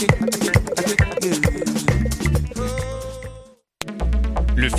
Le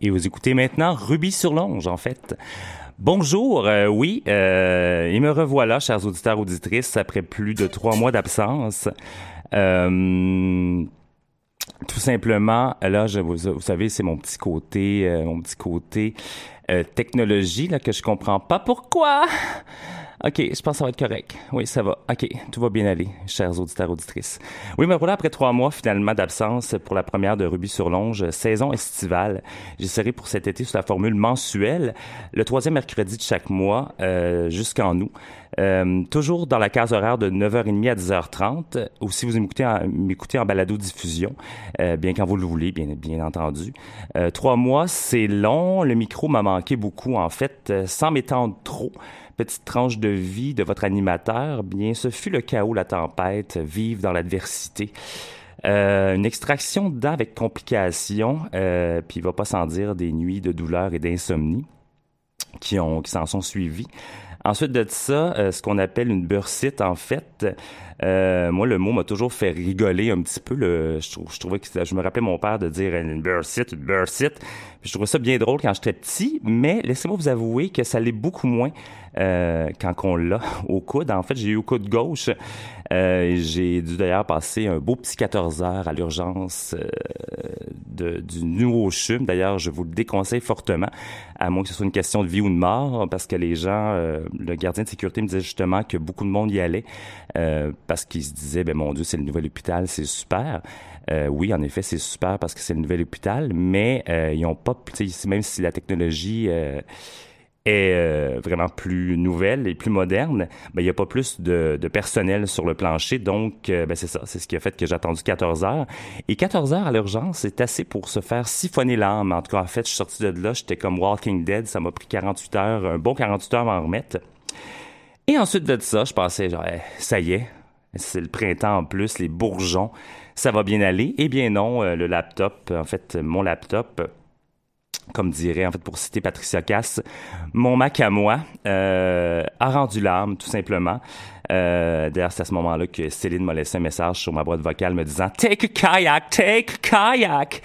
Et vous écoutez maintenant Ruby sur Longe, en fait. Bonjour, euh, oui, euh, et me revoilà, chers auditeurs, auditrices, après plus de trois mois d'absence. Euh, tout simplement, là, je, vous, vous savez, c'est mon petit côté, euh, mon petit côté euh, technologie là que je comprends pas pourquoi. OK, je pense que ça va être correct. Oui, ça va. OK, tout va bien aller, chers auditeurs, auditrices. Oui, mais voilà, après trois mois finalement d'absence pour la première de Ruby sur Longe, saison estivale, j'essaierai pour cet été sous la formule mensuelle, le troisième mercredi de chaque mois euh, jusqu'en août. Euh, toujours dans la case horaire de 9h30 à 10h30, ou si vous m'écoutez en, en balado-diffusion, euh, bien quand vous le voulez, bien, bien entendu. Euh, trois mois, c'est long. Le micro m'a manqué beaucoup, en fait, euh, sans m'étendre trop petite tranche de vie de votre animateur, bien, ce fut le chaos, la tempête, vivre dans l'adversité. Euh, une extraction dedans avec complications, euh, puis il va pas sans dire des nuits de douleur et d'insomnie qui ont qui s'en sont suivies. Ensuite de ça, euh, ce qu'on appelle une bursite, en fait, euh, moi, le mot m'a toujours fait rigoler un petit peu. Je, trou- je trouvais que je me rappelais mon père de dire une bursite, une bursite. Je trouvais ça bien drôle quand j'étais petit, mais laissez-moi vous avouer que ça l'est beaucoup moins euh, quand on l'a au coude. En fait, j'ai eu au coude gauche. Euh, j'ai dû d'ailleurs passer un beau petit 14 heures à l'urgence euh, du nouveau CHUM. D'ailleurs, je vous le déconseille fortement, à moins que ce soit une question de vie ou de mort, parce que les gens, euh, le gardien de sécurité me disait justement que beaucoup de monde y allait, euh, parce qu'ils se disaient, ben mon Dieu, c'est le nouvel hôpital, c'est super. Euh, oui, en effet, c'est super parce que c'est le nouvel hôpital, mais euh, ils ont pas, même si la technologie est euh, vraiment plus nouvelle et plus moderne, ben, il n'y a pas plus de, personnel sur le plancher. Donc, euh, ben, c'est ça. C'est ce qui a fait que j'ai attendu 14 heures. Et 14 heures à l'urgence, c'est assez pour se faire siphonner l'âme. En tout cas, en fait, je suis sorti de là, j'étais comme Walking Dead. Ça m'a pris 48 heures, un bon 48 heures à en remettre. Et ensuite de ça, je pensais, genre, ça y est, c'est le printemps en plus, les bourgeons, ça va bien aller. Eh bien non, euh, le laptop, en fait, mon laptop, comme dirait, en fait, pour citer Patricia Cass, mon Mac à moi euh, a rendu l'âme, tout simplement. Euh, D'ailleurs, c'est à ce moment-là que Céline m'a laissé un message sur ma boîte vocale me disant « Take a kayak, take a kayak !»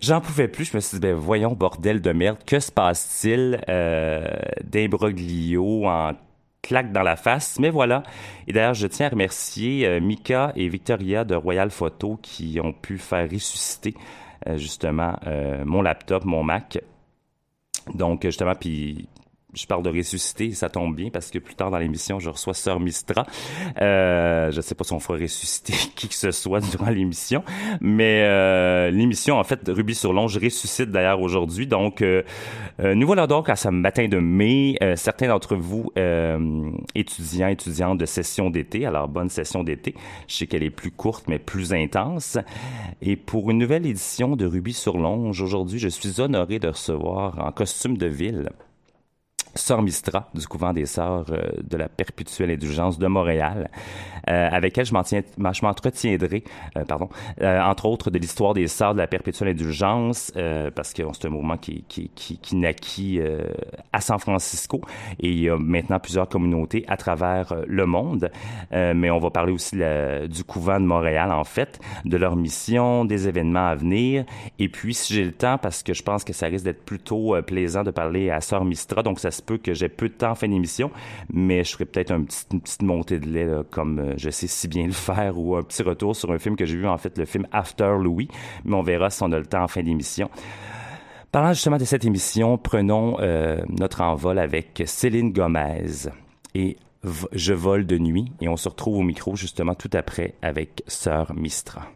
J'en pouvais plus. Je me suis dit, ben voyons, bordel de merde, que se passe-t-il euh, d'imbroglio en claque dans la face? Mais voilà. Et d'ailleurs, je tiens à remercier Mika et Victoria de Royal Photo qui ont pu faire ressusciter justement euh, mon laptop, mon Mac. Donc, justement, puis je parle de ressusciter, ça tombe bien parce que plus tard dans l'émission, je reçois Sœur Mistra. Euh, je sais pas si on fera ressusciter qui que ce soit durant l'émission, mais euh, l'émission, en fait, Ruby sur Longe ressuscite d'ailleurs aujourd'hui. Donc, euh, euh, nous voilà donc à ce matin de mai. Euh, certains d'entre vous, étudiants, étudiantes de session d'été, alors bonne session d'été. Je sais qu'elle est plus courte, mais plus intense. Et pour une nouvelle édition de Ruby sur Longe, aujourd'hui, je suis honoré de recevoir en costume de ville Sœur Mistra du couvent des Sœurs euh, de la Perpétuelle Indulgence de Montréal, euh, avec elle je m'entretiendrai, euh, pardon, entre autres de l'histoire des Sœurs de la Perpétuelle Indulgence, parce que c'est un mouvement qui, qui, qui, qui naquit à San Francisco et il y a maintenant plusieurs communautés à travers le monde. Mais on va parler aussi du couvent de Montréal, en fait, de leur mission, des événements à venir. Et puis, si j'ai le temps, parce que je pense que ça risque d'être plutôt plaisant de parler à Sœur Mistra, donc ça se peut que j'ai peu de temps en fin d'émission, mais je ferai peut-être une petite montée de lait, comme euh, je sais si bien le faire, ou un petit retour sur un film que j'ai vu, en fait, le film After Louis, mais on verra si on a le temps en fin d'émission. Parlant justement de cette émission, prenons euh, notre envol avec Céline Gomez et Je vole de nuit, et on se retrouve au micro justement tout après avec Sœur Mistra.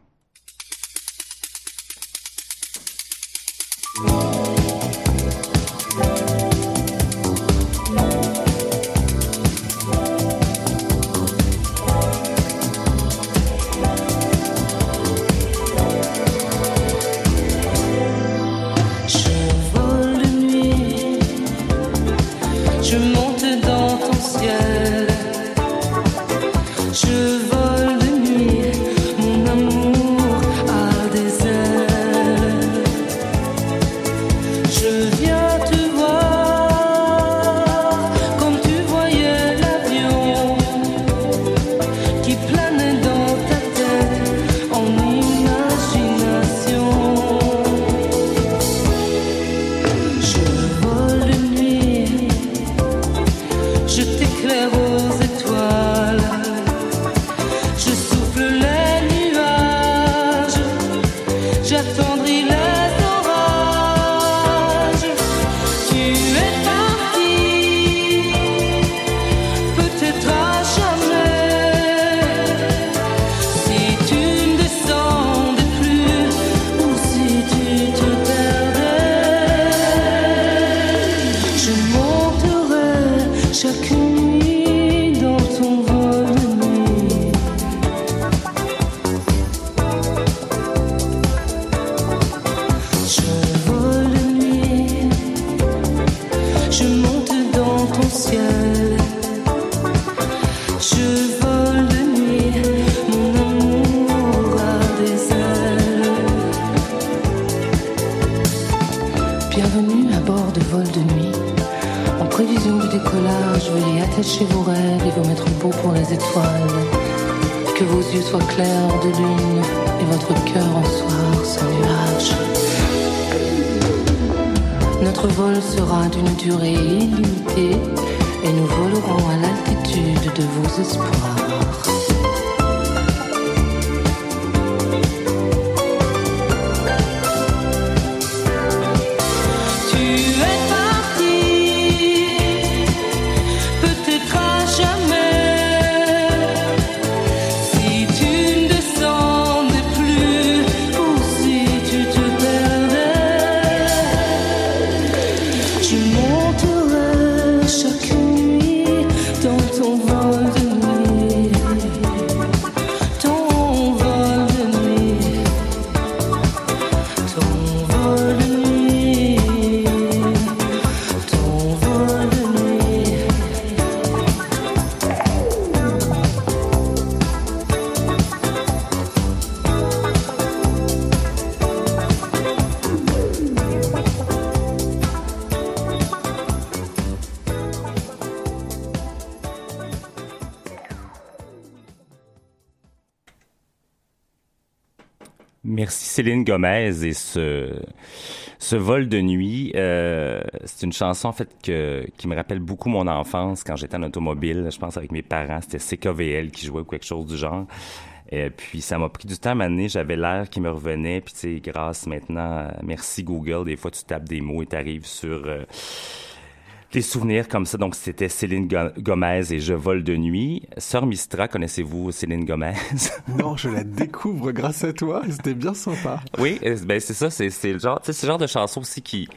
désespoir. Céline Gomez et ce ce vol de nuit, euh, c'est une chanson en fait que qui me rappelle beaucoup mon enfance quand j'étais en automobile. Je pense avec mes parents, c'était CKVL qui jouait ou quelque chose du genre. Et puis ça m'a pris du temps à m'amener, j'avais l'air qui me revenait. Puis tu sais, grâce maintenant, à- merci Google, des fois tu tapes des mots et t'arrives sur euh, des souvenirs comme ça. Donc c'était Céline Go- Gomez et Je vole de nuit. Sœur Mistra, connaissez-vous Céline Gomez? Non, je la découvre grâce à toi. C'était bien sympa. Oui, euh, ben c'est ça, c'est le genre, le genre de chanson aussi qui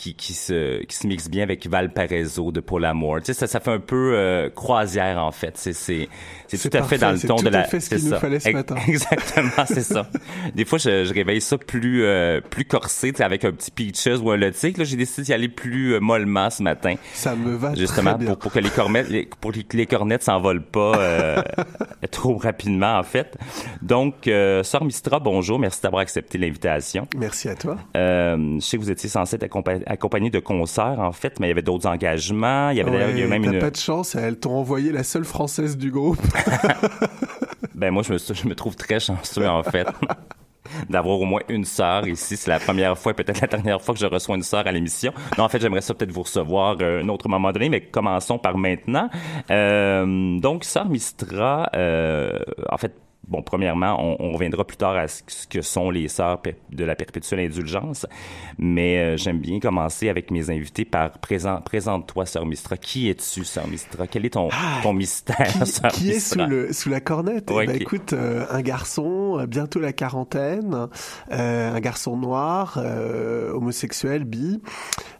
qui qui se qui se mixe bien avec Valparaiso de Pour l'amour. Tu sais, ça ça fait un peu euh, croisière en fait. C'est c'est c'est C'est tout à fait dans le c'est ton tout de à la. fait ce qu'il nous fallait ce matin. Exactement, c'est ça. Des fois, je, je réveille ça plus euh, plus corsé, tu sais, avec un petit peaches ou un latte. Là, j'ai décidé d'y aller plus euh, mollement ce matin. Ça me va Justement, très bien. pour, pour que les cornettes, les, pour que les cornettes s'envolent pas euh, trop rapidement, en fait. Donc, euh, Sœur Mistra, bonjour. Merci d'avoir accepté l'invitation. Merci à toi. Euh, je sais que vous étiez censé être accompagné de concerts, en fait, mais il y avait d'autres engagements. Il y avait il y Ouais, même une... pas de chance, elles t'ont envoyé la seule française du groupe. Ben moi, je me, je me trouve très chanceux, en fait. d'avoir au moins une sœur ici. C'est la première fois, peut-être la dernière fois que je reçois une sœur à l'émission. Non, en fait, j'aimerais ça peut-être vous recevoir euh, un autre moment donné, mais commençons par maintenant. Euh, donc, sœur Mistra, euh, en fait, bon, premièrement, on, on, reviendra plus tard à ce que sont les sœurs de la perpétuelle indulgence, mais euh, j'aime bien commencer avec mes invités par présent, présente-toi, sœur Mistra. Qui es-tu, sœur Mistra? Quel est ton, ah, ton mystère, qui, sœur qui est sous, le, sous la cornette? Ouais, eh ben, qui... écoute, euh, un garçon, euh, bientôt la quarantaine, euh, un garçon noir, homosexuel, bi,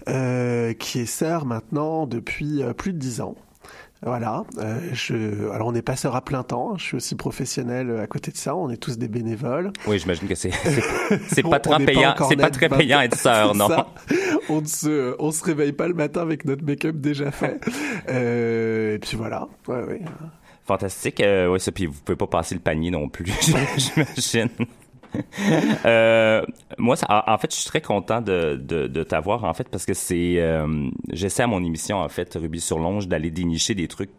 qui est sœur maintenant depuis plus de dix ans. Voilà. Euh, je, alors on est passeur à plein temps. Je suis aussi professionnel à côté de ça. On est tous des bénévoles. Oui, j'imagine que c'est c'est pas très payant. C'est pas très payant être sœur, non? On ne se on se réveille pas le matin avec notre make-up déjà fait. euh, et puis voilà. Ouais, ouais. Fantastique. Euh, ouais, ça. Puis vous pouvez pas passer le panier non plus. j'imagine. euh, moi, en fait, je suis très content de, de, t'avoir, en fait, parce que c'est... Euh, j'essaie à mon émission, en fait, Ruby sur Longe, d'aller dénicher des trucs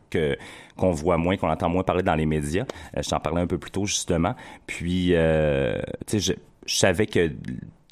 qu'on voit moins, qu'on entend moins parler dans les médias. Euh, je t'en parlais un peu plus tôt, justement. Puis, tu sais, je, savais que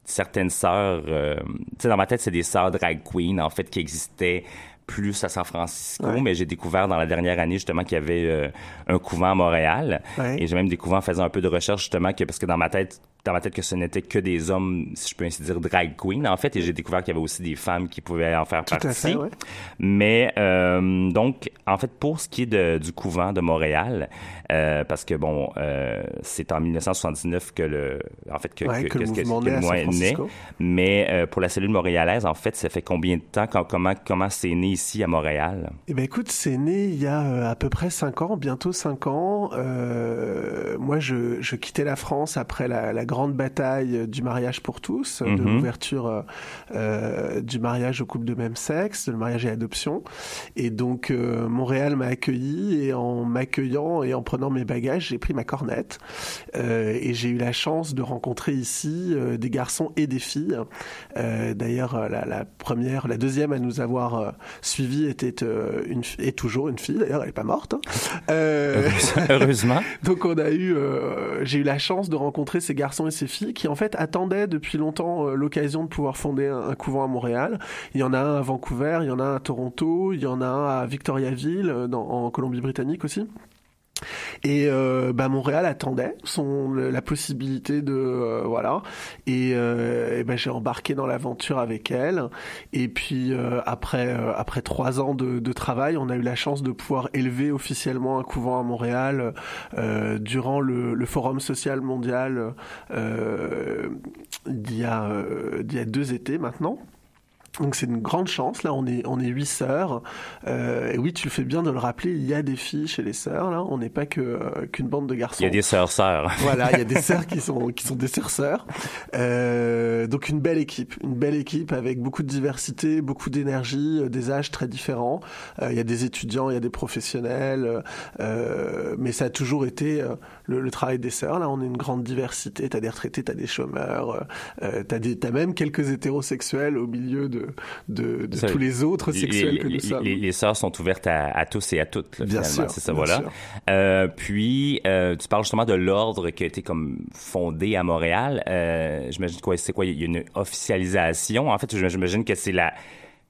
certaines sœurs, tu sais, dans ma tête, c'est des sœurs drag queen, en fait, qui existaient plus à San Francisco, mais j'ai découvert dans la dernière année justement qu'il y avait euh, un couvent à Montréal. Et j'ai même découvert en faisant un peu de recherche justement que parce que dans ma tête, dans ma tête que ce n'était que des hommes, si je peux ainsi dire, drag queen en fait, et j'ai découvert qu'il y avait aussi des femmes qui pouvaient en faire partie. Fait, ouais. Mais euh, donc, en fait, pour ce qui est de, du couvent de Montréal, euh, parce que bon, euh, c'est en 1979 que le, en fait, que, ouais, que, que, que, que, le mouvement est né. Mais pour la cellule montréalaise, en fait, ça fait combien de temps, comment, comment c'est né ici à Montréal? Eh ben, écoute, c'est né il y a à peu près cinq ans, bientôt cinq ans. moi, je, je quittais la France après la, la grande bataille du mariage pour tous, -hmm. de mhm. l'ouverture euh, du mariage au couple de même sexe, le mariage et l'adoption. Et donc, euh, Montréal m'a accueilli et en m'accueillant et en prenant mes bagages, j'ai pris ma cornette. Euh, et j'ai eu la chance de rencontrer ici euh, des garçons et des filles. D'ailleurs, la, la, première, la deuxième à nous avoir suivis était une, est toujours une fille. D'ailleurs, elle est pas morte. Hein. Heureusement. donc, on a eu, j'ai eu la chance de rencontrer ces garçons et ces filles qui en fait attendaient depuis longtemps euh, l'occasion de pouvoir fonder un, couvent à Montréal. Il y en a un à Vancouver, il y en a un à Toronto, il y en a un à Victoriaville, euh, en Colombie-Britannique aussi. Et euh, bah Montréal attendait son la possibilité de euh, voilà. Et, euh, bah, j'ai embarqué dans l'aventure avec elle. Et puis euh, après euh, après trois ans de, de, travail on a eu la chance de pouvoir élever officiellement un couvent à Montréal euh, durant le, le, forum social mondial d'il y a d'il y a deux étés maintenant donc c'est une grande chance. Là, on est on est huit sœurs. Euh, et oui, tu le fais bien de le rappeler. Il y a des filles chez les sœurs. Là, on n'est pas que euh, qu'une bande de garçons. Il y a des sœurs sœurs. Voilà, il y a des sœurs qui sont qui sont des sœurs sœurs. Euh, donc une belle équipe, une belle équipe avec beaucoup de diversité, beaucoup d'énergie, euh, des âges très différents. Euh, il y a des étudiants, il y a des professionnels, euh, mais ça a toujours été le, le, travail des sœurs. Là, on est une grande diversité. T'as des retraités, t'as des chômeurs, t'as des t'as même quelques hétérosexuels au milieu de de, tous les autres sexuels les, que nous sommes. Les, les sœurs sont ouvertes à, à, tous et à toutes, là, bien finalement. C'est ça, voilà. Euh, puis, euh, tu parles justement de l'ordre qui a été comme fondé à Montréal. Euh, j'imagine quoi, c'est quoi, il y a une officialisation? En fait, j'imagine que c'est la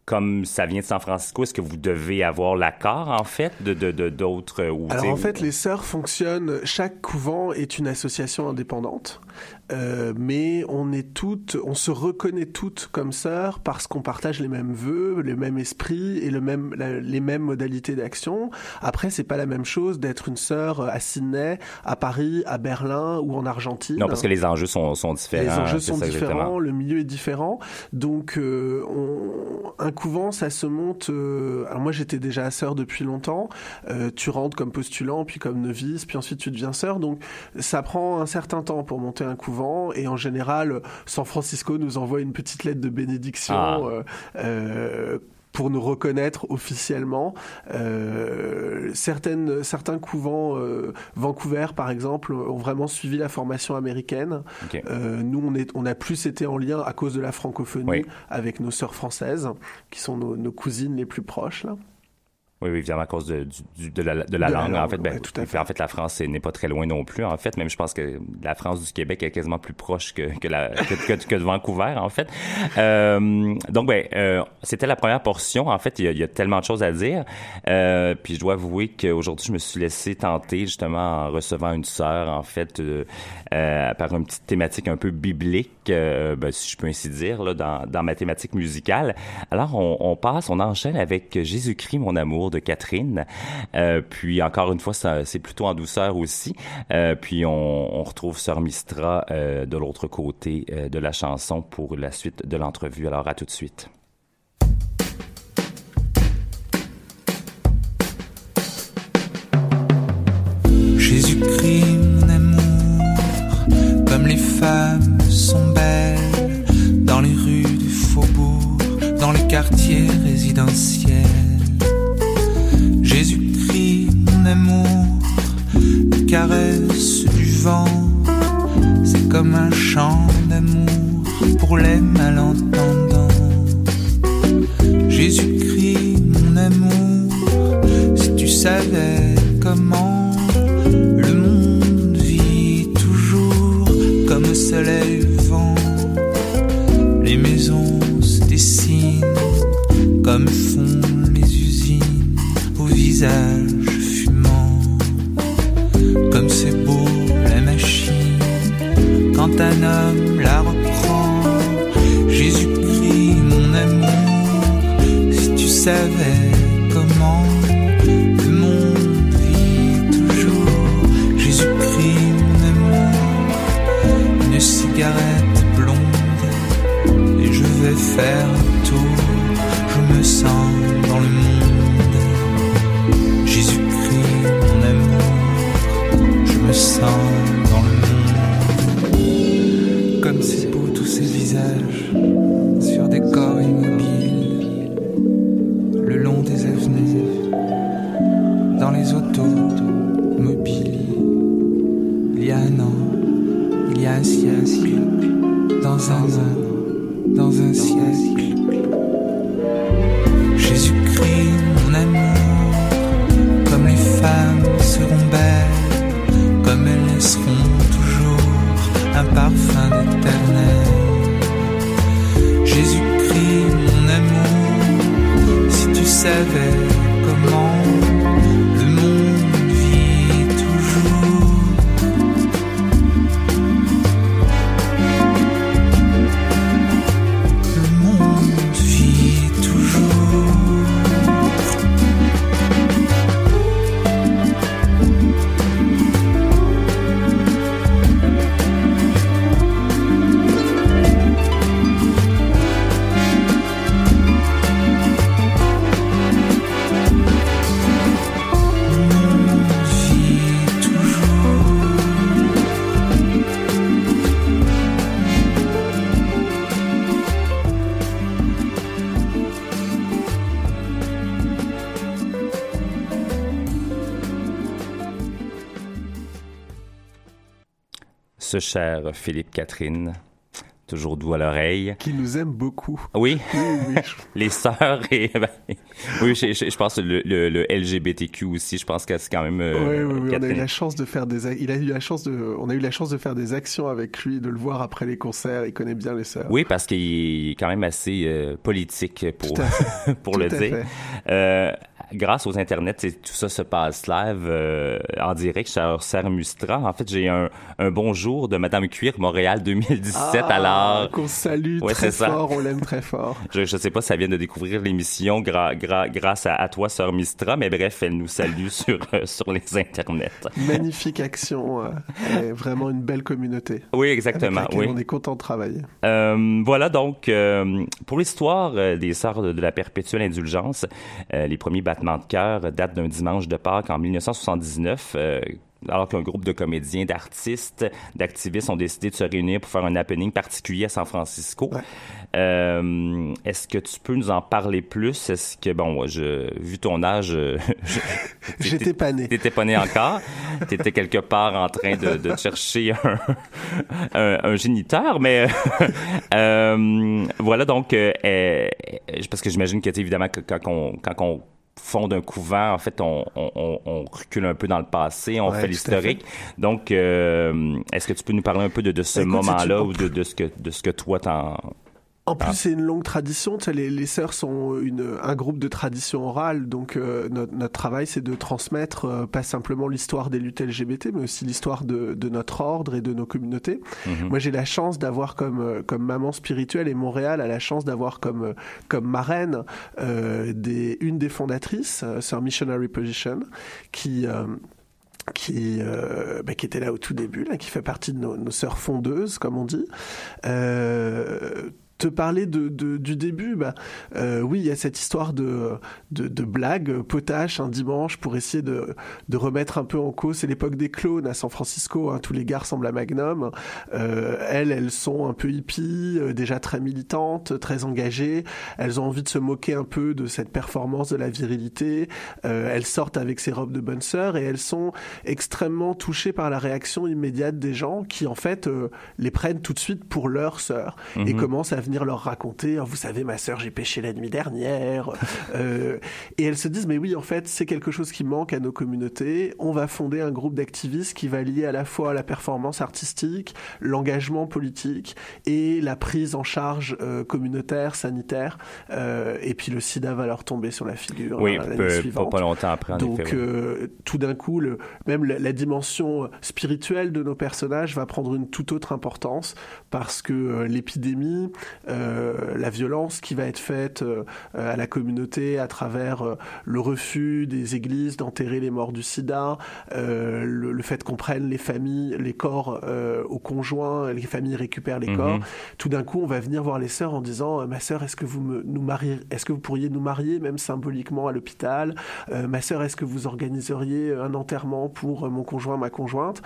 comme ça vient de San Francisco, est-ce que vous devez avoir l'accord, en fait, de d'autres... De, de, Alors, en fait, les sœurs fonctionnent... Chaque couvent est une association indépendante. Euh, mais on est toutes, on se reconnaît toutes comme sœurs parce qu'on partage les mêmes vœux, le même esprit et le même, la, les mêmes modalités d'action. Après, c'est pas la même chose d'être une sœur à Sydney, à Paris, à Berlin ou en Argentine. Non, parce que les enjeux sont, sont différents. Les enjeux sont différents, exactement. le milieu est différent. Donc, euh, on, un couvent, ça se monte. Euh, alors moi, j'étais déjà sœur depuis longtemps. Euh, tu rentres comme postulant, puis comme novice, puis ensuite tu deviens sœur. Donc, ça prend un certain temps pour monter un couvent et en général, San Francisco nous envoie une petite lettre de bénédiction. Ah. Euh, euh, pour nous reconnaître officiellement. Euh, certaines, certains couvents, euh, Vancouver par exemple, ont vraiment suivi la formation américaine. Okay. Euh, nous, on, est, on a plus été en lien à cause de la francophonie oui. avec nos sœurs françaises, qui sont nos, nos cousines les plus proches. Là. Oui, oui, évidemment, à cause de, du, de la, de la De la langue. En langue, fait, ben, ouais, tout à fait. en fait, la France n'est pas très loin non plus. En fait, même je pense que la France du Québec est quasiment plus proche que, que, la, que, que- que de Vancouver, en fait. Euh, donc, ben, euh, c'était la première portion. En fait, il y, a, il y a tellement de choses à dire. Euh, puis je dois avouer qu'aujourd'hui, je me suis laissé tenter, justement, en recevant une sœur, en fait, euh, euh, par une petite thématique un peu biblique, euh, ben, si je peux ainsi dire, là, dans, dans ma thématique musicale. Alors, on, on passe, on enchaîne avec Jésus-Christ, mon amour, de Catherine. Euh, puis, encore une fois, c'est plutôt en douceur aussi. Euh, puis, on, retrouve Sœur Mistra euh, de l'autre côté de la chanson pour la suite de l'entrevue. Alors, à tout de suite. Jésus-Christ, mon amour, comme les femmes sont belles dans les rues du faubourg, dans les quartiers résidentiels. Jésus-Christ, mon amour, les caresses du vent, c'est comme un chant d'amour pour les malentendants. Jésus-Christ, mon amour, si tu savais comment le monde vit toujours comme soleil vent. Les maisons se dessinent comme visage fumant. Comme c'est beau la machine quand un homme la reprend. Jésus-Christ, mon amour, si tu savais comment le monde vit toujours. Jésus-Christ, mon amour, une cigarette blonde, et je vais faire un tour. Je me sens me sens dans le monde. Comme c'est beau tous ces visages sur des corps Cher Philippe Catherine, toujours doux à l'oreille. Qui nous aime beaucoup. Oui, Oui, oui, les sœurs et ben, oui, je, je- je pense le, le, le LGBTQ aussi. Je pense que c'est quand même. euh, Ouais, ouais, ouais, on a eu la chance de faire des, il a eu la chance de, on a eu la chance de faire des actions avec lui, de le voir après les concerts. Il connaît bien les sœurs. Oui, parce qu'il est quand même assez euh, politique pour pour Tout le à dire. fait. Euh, grâce aux internets, tout ça se passe live euh, en direct chez Sœur Mustra. En fait, j'ai un, un bonjour de Madame Cuir Montréal 2017. Ah, alors, qu'on salue Ouais, très ça. fort, on l'aime très fort. je, je sais pas si ça vient de découvrir l'émission gra- gra- grâce à, à toi, Sœur Mistra, mais bref, elle nous salue sur euh, sur les internets. Magnifique action, euh, vraiment une belle communauté. Oui, exactement. Oui. On est content de travailler. Euh, voilà donc pour l'histoire des Sœurs de, de la Perpétuelle Indulgence. les premiers de cœur datent d'un dimanche de Pâques en 1979. euh, alors qu'un groupe de comédiens, d'artistes, d'activistes ont décidé de se réunir pour faire un happening particulier à San Francisco. Ouais. Euh, Est-ce que tu peux nous en parler plus? Est-ce que, bon, je, vu ton âge, euh, J'étais pas né. T'étais pas né encore. T'étais quelque part en train de, de chercher un, un, un géniteur, mais euh, voilà donc euh, euh, parce que j'imagine que évidemment que quand on quand on fonde un couvent, en fait, on, on, on recule un peu dans le passé, on fait l'historique. Donc, euh, est-ce que tu peux nous parler un peu de, de ce moment-là ou de, de, ce que de ce que toi t'en en plus, ah. c'est une longue tradition. Tu sais, les, les sœurs sont une, un groupe de tradition orale, donc euh, notre, notre, travail, c'est de transmettre euh, pas simplement l'histoire des luttes LGBT, mais aussi l'histoire de, de, notre ordre et de nos communautés. Mhm. Moi, j'ai la chance d'avoir comme euh, comme maman spirituelle et Montréal a la chance d'avoir comme comme marraine des, une des fondatrices, Sœur Missionary Position, qui qui, euh, bah, qui était là au tout début, là, qui fait partie de nos, nos sœurs fondeuses, comme on dit. Euh, te parler de, de, du début, bah, euh, oui, il y a cette histoire de, de, de blague potache un dimanche pour essayer de, de remettre un peu en cause. C'est l'époque des clones à San Francisco. Hein, tous les gars ressemblent à Magnum. Euh, elles, elles sont un peu hippies, euh, déjà très militantes, très engagées. Elles ont envie de se moquer un peu de cette performance de la virilité. Euh, elles sortent avec ces robes de bonne sœur et elles sont extrêmement touchées par la réaction immédiate des gens qui, en fait, euh, les prennent tout de suite pour leur sœur et mhm. commencent à venir leur raconter, oh, vous savez, ma sœur, j'ai pêché la nuit dernière. euh, et elles se disent, mais oui, en fait, c'est quelque chose qui manque à nos communautés. On va fonder un groupe d'activistes qui va lier à la fois la performance artistique, l'engagement politique et la prise en charge euh, communautaire, sanitaire. Euh, et puis le sida va leur tomber sur la figure oui, hein, Pas, longtemps après. En Donc, effet, euh, tout d'un coup, le, même la, la, dimension spirituelle de nos personnages va prendre une toute autre importance parce que euh, l'épidémie, euh, la violence qui va être faite euh, à la communauté à travers euh, le refus des églises d'enterrer les morts du sida, le, le, fait qu'on prenne les familles, les corps aux conjoints, les familles récupèrent les -hmm. corps. Tout d'un coup, on va venir voir les sœurs en disant ma sœur, est-ce que vous me, nous mariez, est-ce que vous pourriez nous marier même symboliquement à l'hôpital? Ma sœur, est-ce que vous organiseriez un enterrement pour mon conjoint, ma conjointe?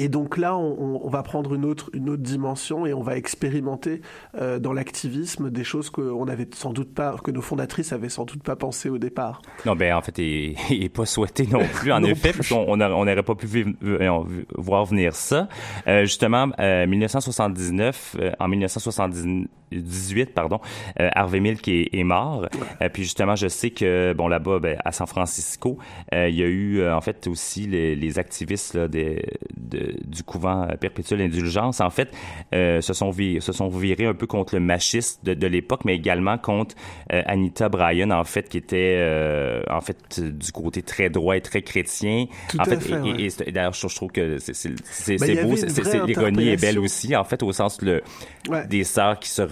Et donc là, on, va prendre une autre, une autre dimension et on va expérimenter euh, dans l'activisme des choses que on avait sans doute pas, que nos fondatrices avaient sans doute pas pensé au départ. Non, ben en fait, et, et pas souhaité non plus en effet, plus. n'aurait pas pu euh, voir venir ça. Euh, justement, euh, 1979, en 1979 18, pardon, euh, Harvey Milk est, est mort. Euh, puis justement, je sais que bon là-bas, ben, à San Francisco, euh, il y a eu en fait aussi les, activistes du couvent perpétuel indulgence. En fait, se sont virés un peu contre le machiste de, l'époque, mais également contre Anita Bryan en fait, qui était en fait du côté très droit et très chrétien. Tout en fait, d'ailleurs, je, trouve que c'est beau, l'ironie est belle aussi en fait au sens des sœurs qui se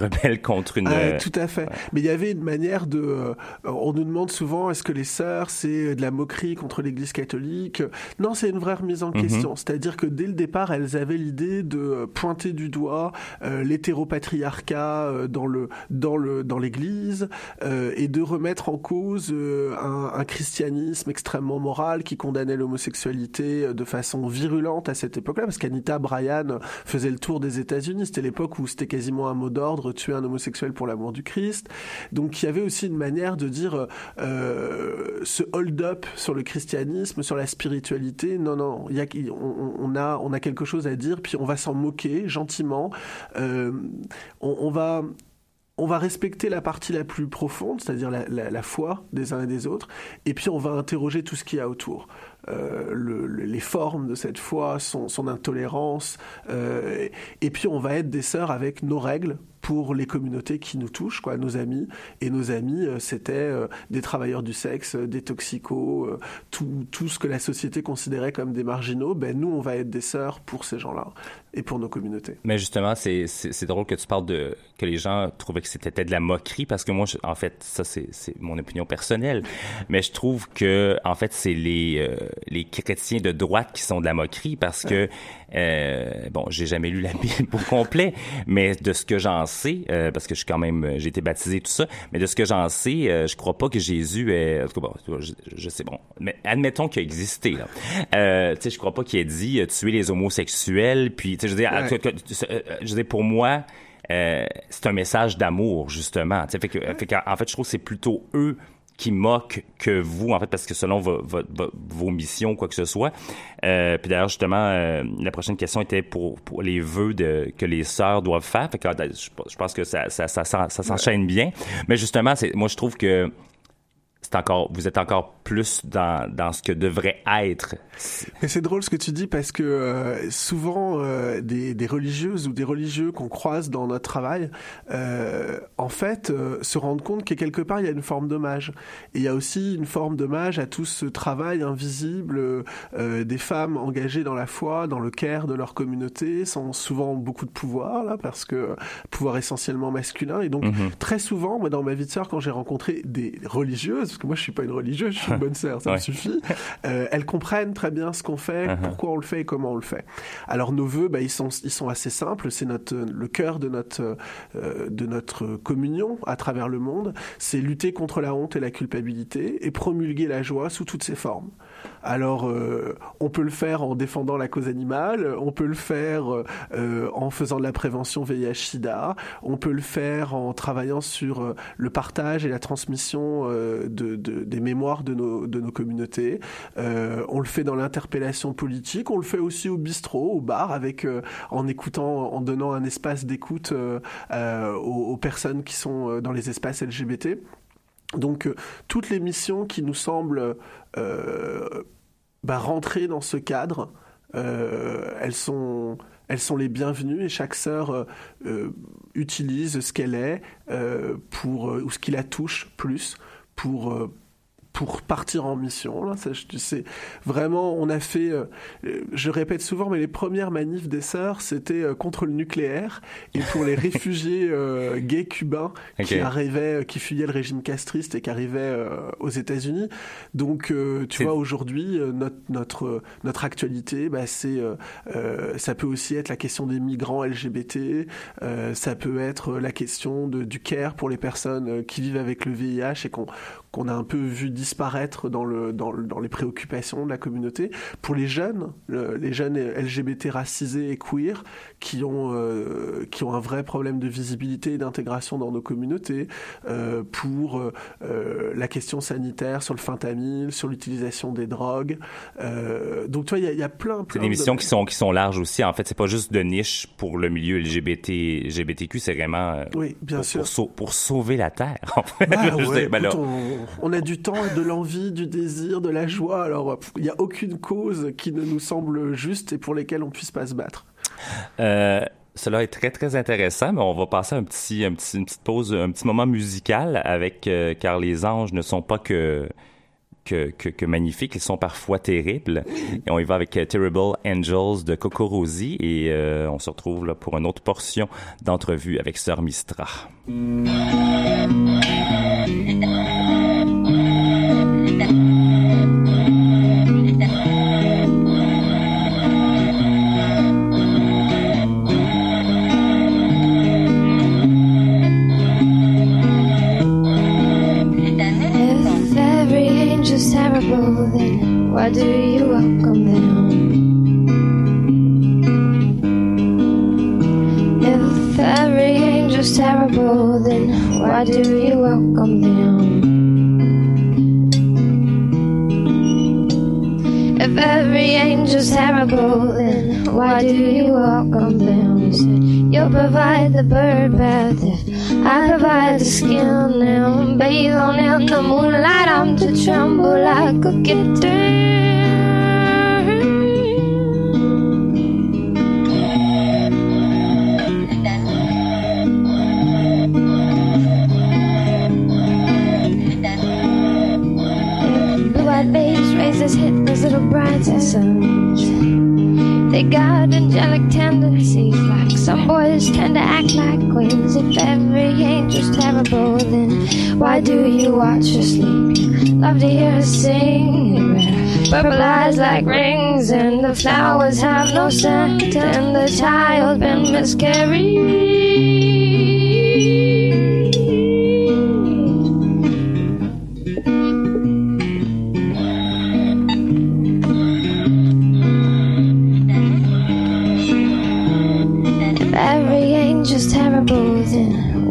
contre une. Ah, tout à fait. Ouais. Mais il y avait une manière de. Euh, on nous demande souvent, est-ce que les sœurs, c'est de la moquerie contre l'Église catholique? Non, c'est une vraie remise en mm -hmm. question. C'est-à-dire que dès le départ, elles avaient l'idée de pointer du doigt euh, l'hétéropatriarcat euh, dans le dans le dans l'Église euh, et de remettre en cause euh, un, un, christianisme extrêmement moral qui condamnait l'homosexualité euh, de façon virulente à cette époque-là, parce qu'Anita Bryan faisait le tour des États-Unis. C'était l'époque où c'était quasiment un mot d'ordre tuer un homosexuel pour l'amour du Christ. Donc il y avait aussi une manière de dire ce hold-up sur le christianisme, sur la spiritualité. Non, non, on, a on a quelque chose à dire, puis on va s'en moquer gentiment. Euh, on, va on va respecter la partie la plus profonde, c'est-à-dire la, foi des uns et des autres, et puis on va interroger tout ce qu'il y a autour. Euh, le, le, les formes de cette foi, son, intolérance, euh, et puis on va être des sœurs avec nos règles pour les communautés qui nous touchent, quoi, nos amis. Et nos amis, euh, c'était euh, des travailleurs du sexe, euh, des toxicos, tout, tout ce que la société considérait comme des marginaux. Ben nous, on va être des sœurs pour ces gens-là et pour nos communautés. Mais justement, c'est drôle que tu parles de que les gens trouvaient que c'était de la moquerie parce que moi, en fait, ça c'est mon opinion personnelle, mais je trouve que en fait c'est les les chrétiens de droite qui sont de la moquerie parce que euh, bon, j'ai jamais lu la Bible au complet, mais de ce que j'en sais, euh, parce que je suis quand même, j'ai été baptisé tout ça, mais de ce que j'en sais, euh, je crois pas que Jésus est, en tout cas, bon, je, je sais bon, mais admettons qu'il a existé là. Euh, tu sais, je crois pas qu'il ait dit tuer les homosexuels, puis tu sais, je veux dire, ouais. je veux dire pour moi. Euh, c'est un message d'amour justement. Fait que, fait que, en fait, je trouve que c'est plutôt eux qui moquent que vous, en fait, parce que selon vo, vo, vo, vos missions, quoi que ce soit. Euh, puis d'ailleurs, justement, euh, la prochaine question était pour, pour les vœux de, que les sœurs doivent faire. Fait que, je, je pense que ça, ça, ça, ça, s'enchaîne bien. Mais justement, moi, je trouve que c'est encore, vous êtes encore plus dans, dans ce que devrait être. Mais c'est drôle ce que tu dis parce que euh, souvent euh, des, des, religieuses ou des religieux qu'on croise dans notre travail, euh, en fait, se rendent compte que quelque part il y a une forme d'hommage. Et il y a aussi une forme d'hommage à tout ce travail invisible des femmes engagées dans la foi, dans le care de leur communauté, sans souvent beaucoup de pouvoir là, parce que pouvoir essentiellement masculin. Et donc mm-hmm. très souvent, moi dans ma vie de sœur, quand j'ai rencontré des religieuses, parce que moi je suis pas une religieuse, je suis une bonne sœur, ça me suffit. Euh, elles comprennent très bien ce qu'on fait, uh-huh. pourquoi on le fait et comment on le fait. Alors nos vœux, bah, ils sont ils sont assez simples. C'est notre le cœur de notre euh, de notre communion à travers le monde. C'est lutter contre la honte et la culpabilité et promulguer la joie sous toutes ses formes. Alors, euh, on peut le faire en défendant la cause animale, on peut le faire euh, en faisant de la prévention VIH/SIDA, on peut le faire en travaillant sur euh, le partage et la transmission de, de, des mémoires de nos, de communautés. on le fait dans l'interpellation politique, on le fait aussi au bistrot, au bar, avec en écoutant, en donnant un espace d'écoute aux personnes qui sont dans les espaces LGBT. Donc euh, toutes les missions qui nous semblent euh, bah, rentrer dans ce cadre, euh, elles, sont, les bienvenues et chaque sœur utilise ce qu'elle est pour, ou ce qui la touche plus pour pour partir en mission. Là, sais, vraiment, on a fait, euh, je répète souvent, mais les premières manifs des sœurs, c'était euh, contre le nucléaire et pour les réfugiés euh, gays cubains qui arrivaient, qui fuyaient le régime castriste et qui arrivaient aux États-Unis. Donc, tu vois, aujourd'hui, notre notre notre actualité, bah, c'est, ça peut aussi être la question des migrants LGBT, ça peut être la question de, du care pour les personnes qui vivent avec le VIH et qu'on qu'on a un peu vu disparaître dans, le, dans, dans, les préoccupations de la communauté. Pour les jeunes, les jeunes LGBT racisés et queer, qui ont, euh, qui ont un vrai problème de visibilité et d'intégration dans nos communautés, euh, pour euh, la question sanitaire sur le fentanyl, sur l'utilisation des drogues. donc, tu vois, il y, y, a plein, plein C'est des missions qui, sont, qui sont larges aussi. En fait, c'est pas juste de niche pour le milieu LGBT, LGBTQ, c'est vraiment oui, bien pour, sûr. Pour, pour, sauver la Terre. En fait. bah, ouais, écoute, on, on, a du temps, de l'envie, du désir, de la joie. Alors, il n'y a aucune cause qui ne nous semble juste et pour lesquelles on puisse pas se battre. Euh, cela est très très intéressant, mais on va passer un petit, un petit, une petite pause, un petit moment musical avec euh, car les anges ne sont pas que que, que, que, magnifiques, ils sont parfois terribles. Et on y va avec euh, Terrible Angels de Coco Rosie et on se retrouve là pour une autre portion d'entrevue avec Sœur Mistra. Angel's terrible, then why do you welcome them? If every angel's terrible, then why do you welcome them? You said you'll provide the bird bath if I provide the skin. Now bathe on in the moonlight, I'm to tremble like a kitten. Brighter suns. They got angelic tendencies, like some boys tend to act like queens. If every angel's terrible, then why do you watch her sleep? Love to hear her sing. Purple eyes like rings, and the flowers have no scent, and the child been miscarried.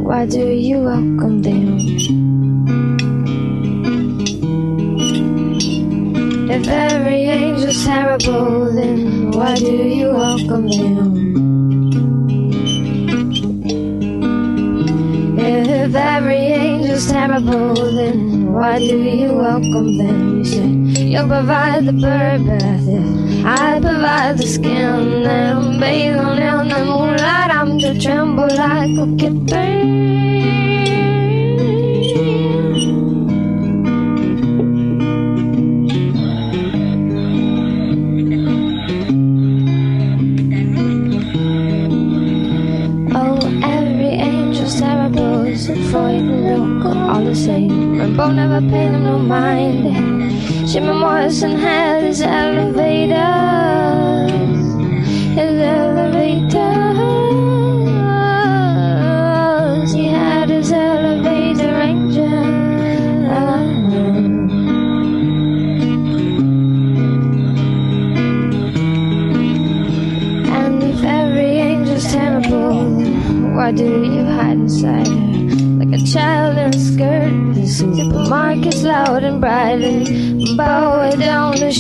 Why do you welcome them? If every angel's terrible, then why do you welcome them? If every angel's terrible, then Why do you welcome them? You said you'll provide the bird bath. I provide the skin, then bathe on in the moonlight. I'm to tremble like a kitten. Never paid him no mind. Jimmy Morrison had his elevators. And bright. And bow down, does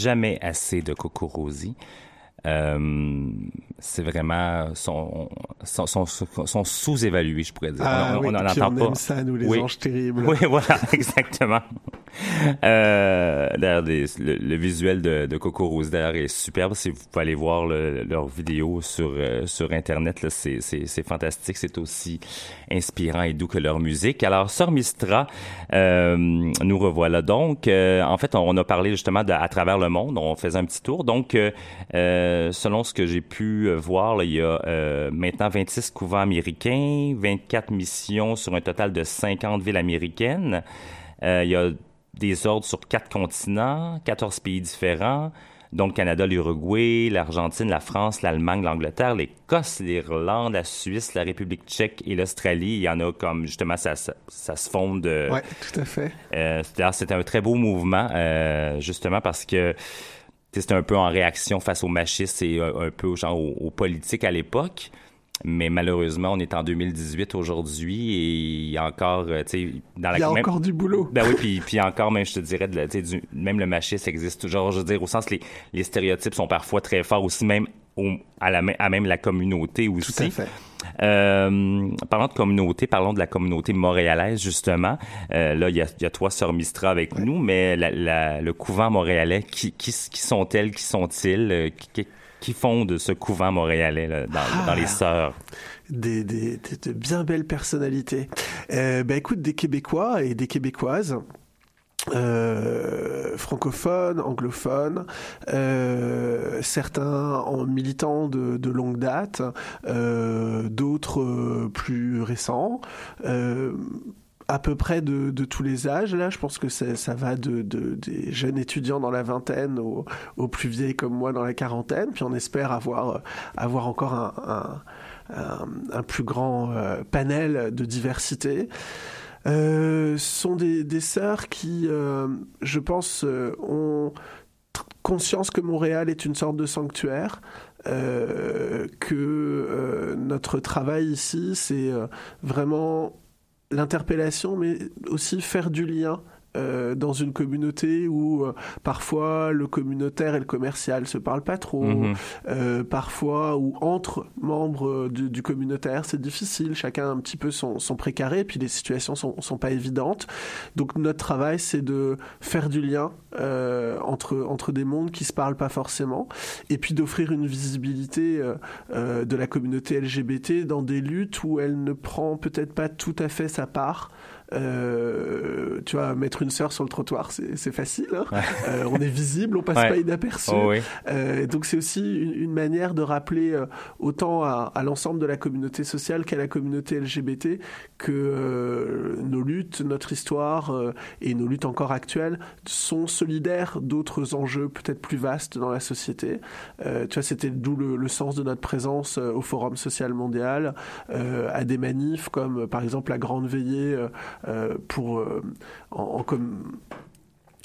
Jamais assez de Cocorosi. Euh, c'est vraiment son, son, son, son sous-évalué, je pourrais dire. Ah on, oui, on en puis entend on pas. aime ça, nous, les Oui. anges terribles. Oui, voilà, exactement. Euh, le, visuel de, Coco Rose d'ailleurs est superbe. Si vous pouvez aller voir le- leur vidéo sur euh, sur internet, c'est fantastique. C'est aussi inspirant et doux que leur musique. Alors, Sœur Mistra, euh, nous revoilà donc. Euh, en fait, on a parlé justement à travers le monde. On faisait un petit tour. Donc, selon ce que j'ai pu voir, il y a maintenant 26 couvents américains, 24 missions sur un total de 50 villes américaines. Il y a des ordres sur quatre continents, 14 pays différents, dont le Canada, l'Uruguay, l'Argentine, la France, l'Allemagne, l'Angleterre, l'Écosse, l'Irlande, la Suisse, la République tchèque et l'Australie. Il y en a comme, justement, ça, ça, ça se fonde. euh, Ouais, tout à fait. euh, c'était un très beau mouvement, euh, justement parce que c'était un peu en réaction face aux machistes et euh, un peu genre aux, aux politiques à l'époque. Mais malheureusement, on est en 2018 aujourd'hui et il y a encore, euh, tu sais, dans la Il y a même- encore du boulot. ben oui, puis, puis encore, même, je te dirais, de du- même le machisme existe toujours. Je veux dire, au sens, les, les stéréotypes sont parfois très forts aussi, même au- à, la, à même la communauté aussi. Tout à fait. Euh, parlant de communauté, parlons de la communauté montréalaise, justement. Euh, là, il y a, y a toi, Sœur Mistra, avec nous, mais la, la- le couvent montréalais, qui, sont-elles, qui sont-ils, qui, qui fondent ce couvent montréalais là, dans, dans les Sœurs? des, des, des- de bien belles personnalités. Euh, bah écoute, des Québécois et des Québécoises. euh, francophones, anglophones, euh, certains en militants de, de longue date, euh, d'autres plus récents. À peu près de, tous les âges. Là, je pense que ça, va de, de- des jeunes étudiants dans la vingtaine aux, plus vieilles comme moi dans la quarantaine. Puis on espère avoir, euh, encore un, plus grand euh, panel de diversité. Euh, sont des, sœurs qui, euh, je pense, ont conscience que Montréal est une sorte de sanctuaire, que notre travail ici, c'est vraiment l'interpellation, mais aussi faire du lien euh, dans une communauté où euh, parfois le communautaire et le commercial se parlent pas trop, Mhm. euh, parfois où entre membres du, du communautaire c'est difficile, chacun a un petit peu son, son précaré, puis les situations sont, sont pas évidentes. Donc notre travail c'est de faire du lien euh, entre, entre des mondes qui se parlent pas forcément, et puis d'offrir une visibilité euh, euh, de la communauté LGBT dans des luttes où elle ne prend peut-être pas tout à fait sa part. Euh, tu vois, mettre une sœur sur le trottoir, c'est facile. hein. Euh, on est visible, on passe Ouais. pas inaperçu. Oh oui. Euh, donc c'est aussi une, une manière de rappeler euh, autant à, à l'ensemble de la communauté sociale qu'à la communauté LGBT que euh, nos luttes, notre histoire euh, et nos luttes encore actuelles sont solidaires d'autres enjeux peut-être plus vastes dans la société. Euh, tu vois, c'était d'où le, le sens de notre présence euh, au Forum social mondial, euh, à des manifs comme par exemple la Grande Veillée pour euh, en, en comme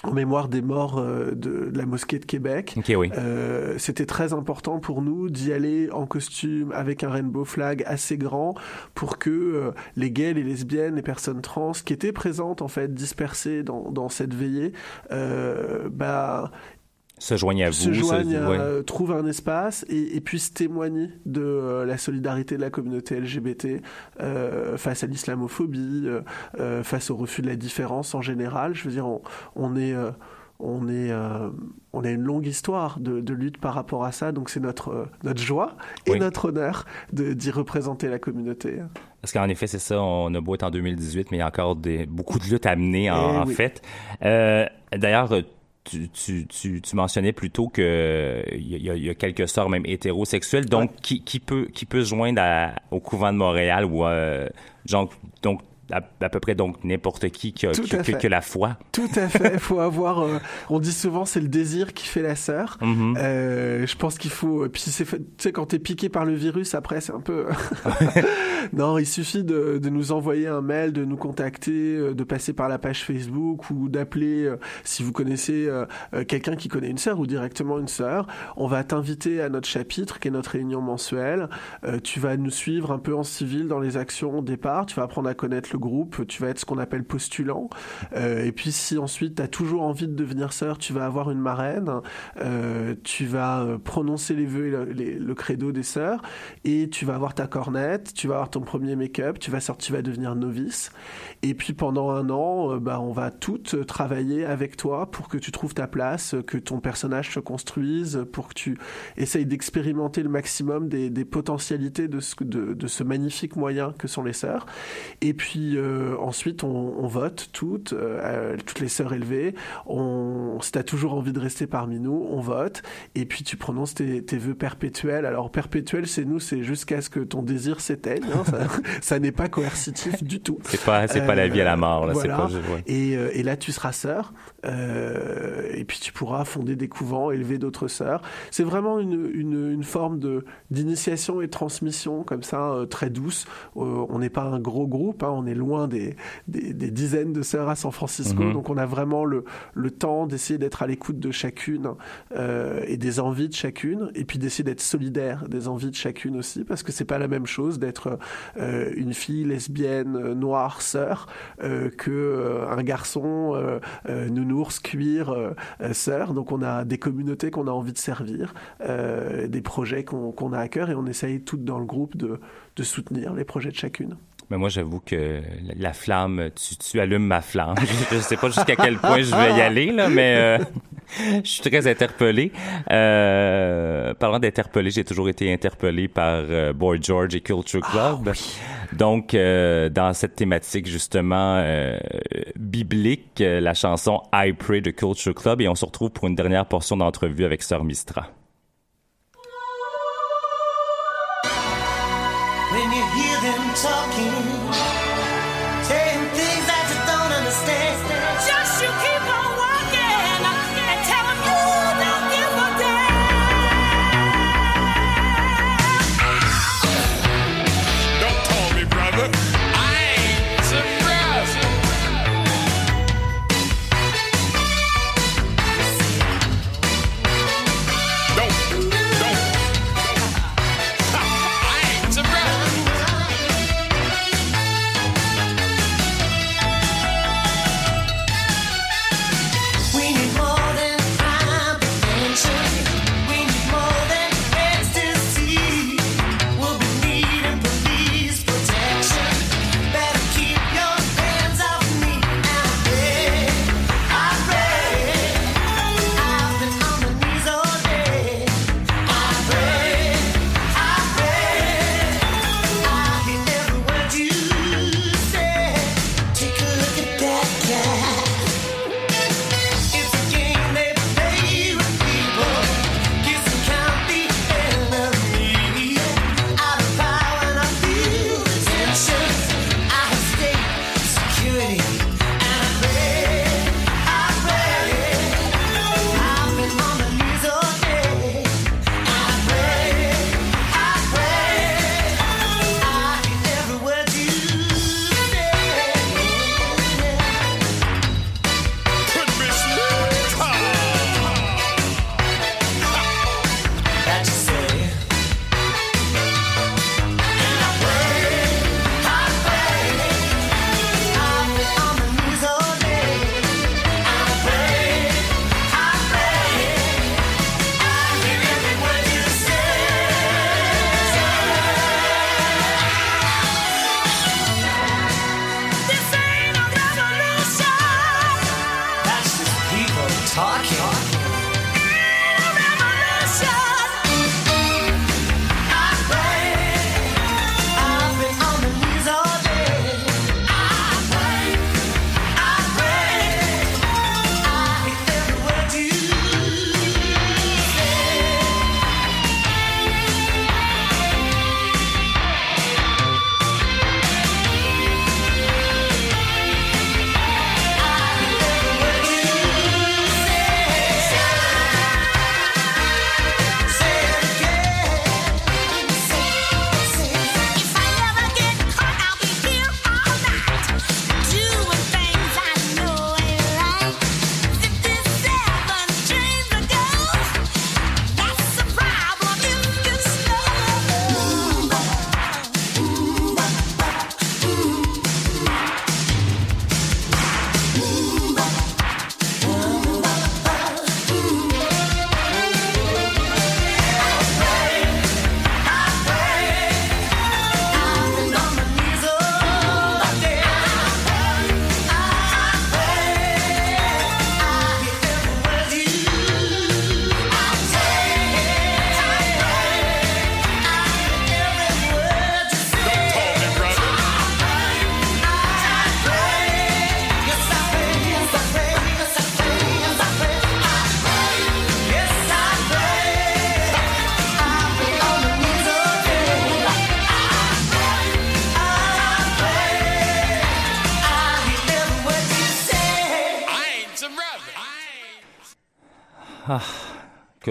en mémoire des morts euh, de, la mosquée de Québec. Ok, oui. Euh, c'était très important pour nous d'y aller en costume avec un rainbow flag assez grand pour que euh, les gays, les lesbiennes, les personnes trans qui étaient présentes en fait dispersées dans, dans cette veillée, euh, bah Se joignent à vous. se joignent, se- ouais. euh, trouvent un espace et, et puissent témoigner de euh, la solidarité de la communauté LGBT euh, face à l'islamophobie, euh, face au refus de la différence en général. Je veux dire, on, on est, on est, euh, on a une longue histoire de, de lutte par rapport à ça, donc c'est notre euh, notre joie et Oui. notre honneur d'y représenter la communauté. Parce qu'en effet, c'est ça, on a beau être en 2018, mais il y a encore des, beaucoup de luttes à mener, en, Eh en fait. Euh, D'ailleurs, tu, tu, tu, tu mentionnais plutôt que il y, a- y a quelques sœurs même hétérosexuelles, donc qui, qui peut qui peut se joindre à- au couvent de Montréal ou euh, genre, donc à, à peu près donc n'importe qui qui a, qui- a la foi. Tout à fait. Il faut avoir. euh, on dit souvent c'est le désir qui fait la sœur. Mhm. Euh, je pense qu'il faut. Puis tu sais quand t'es piqué par le virus après c'est un peu. non, il suffit de, de nous envoyer un mail, de nous contacter, euh, de passer par la page Facebook ou d'appeler euh, si vous connaissez quelqu'un qui connaît une sœur ou directement une sœur. On va t'inviter à notre chapitre qui est notre réunion mensuelle. Tu vas nous suivre un peu en civil dans les actions au départ. Tu vas apprendre à connaître le groupe. Tu vas être ce qu'on appelle postulant. Euh, et puis si ensuite tu as toujours envie de devenir sœur, tu vas avoir une marraine, euh, tu vas euh, prononcer les vœux et le, credo des sœurs, et tu vas avoir ta cornette, tu vas avoir ton premier make-up, tu vas sortir, tu vas devenir novice. Et puis pendant un an, bah, on va toutes travailler avec toi pour que tu trouves ta place, que ton personnage se construise, pour que tu essayes d'expérimenter le maximum des, potentialités de ce, de ce magnifique moyen que sont les sœurs. Et puis euh, ensuite, on, on vote toutes, euh, euh, toutes les sœurs élevées. On, si tu as toujours envie de rester parmi nous, on vote. Et puis tu prononces tes, tes vœux perpétuels. Alors perpétuel, c'est nous, c'est jusqu'à ce que ton désir s'éteigne. hein. Ça, ça n'est pas coercitif du tout. C'est pas c'est pas la vie à la mort là, c'est voilà. pas ouais. Et, et là, tu seras sœur. Euh, et puis, tu pourras fonder des couvents, élever d'autres sœurs. C'est vraiment une, une, une forme de d'initiation et de transmission, comme ça, euh, très douce. Euh, on n'est pas un gros groupe, hein, on est loin des, des, des dizaines de sœurs à San Francisco. Mhm. Donc, on a vraiment le, le temps d'essayer d'être à l'écoute de chacune euh, et des envies de chacune. Et puis, d'essayer d'être solidaire des envies de chacune aussi, parce que c'est pas la même chose d'être euh, une fille lesbienne, noire, sœur, euh, que euh, un garçon euh, nounours, cuir, euh, euh, sœur. Donc on a des communautés qu'on a envie de servir, euh, des projets qu'on a à cœur et on essaye toutes dans le groupe de, de soutenir les projets de chacune. Mais moi, j'avoue que la, la flamme, tu, tu allumes ma flamme. je, je sais pas jusqu'à quel point je vais y aller, là, mais euh, je suis très interpellé. Euh, parlant d'interpellé, j'ai toujours été interpellé par euh, Boy George et Culture Club. Donc, euh, dans cette thématique justement euh, biblique, euh, la chanson I Pray de Culture Club, et on se retrouve pour une dernière portion d'entrevue avec Sœur Mistra.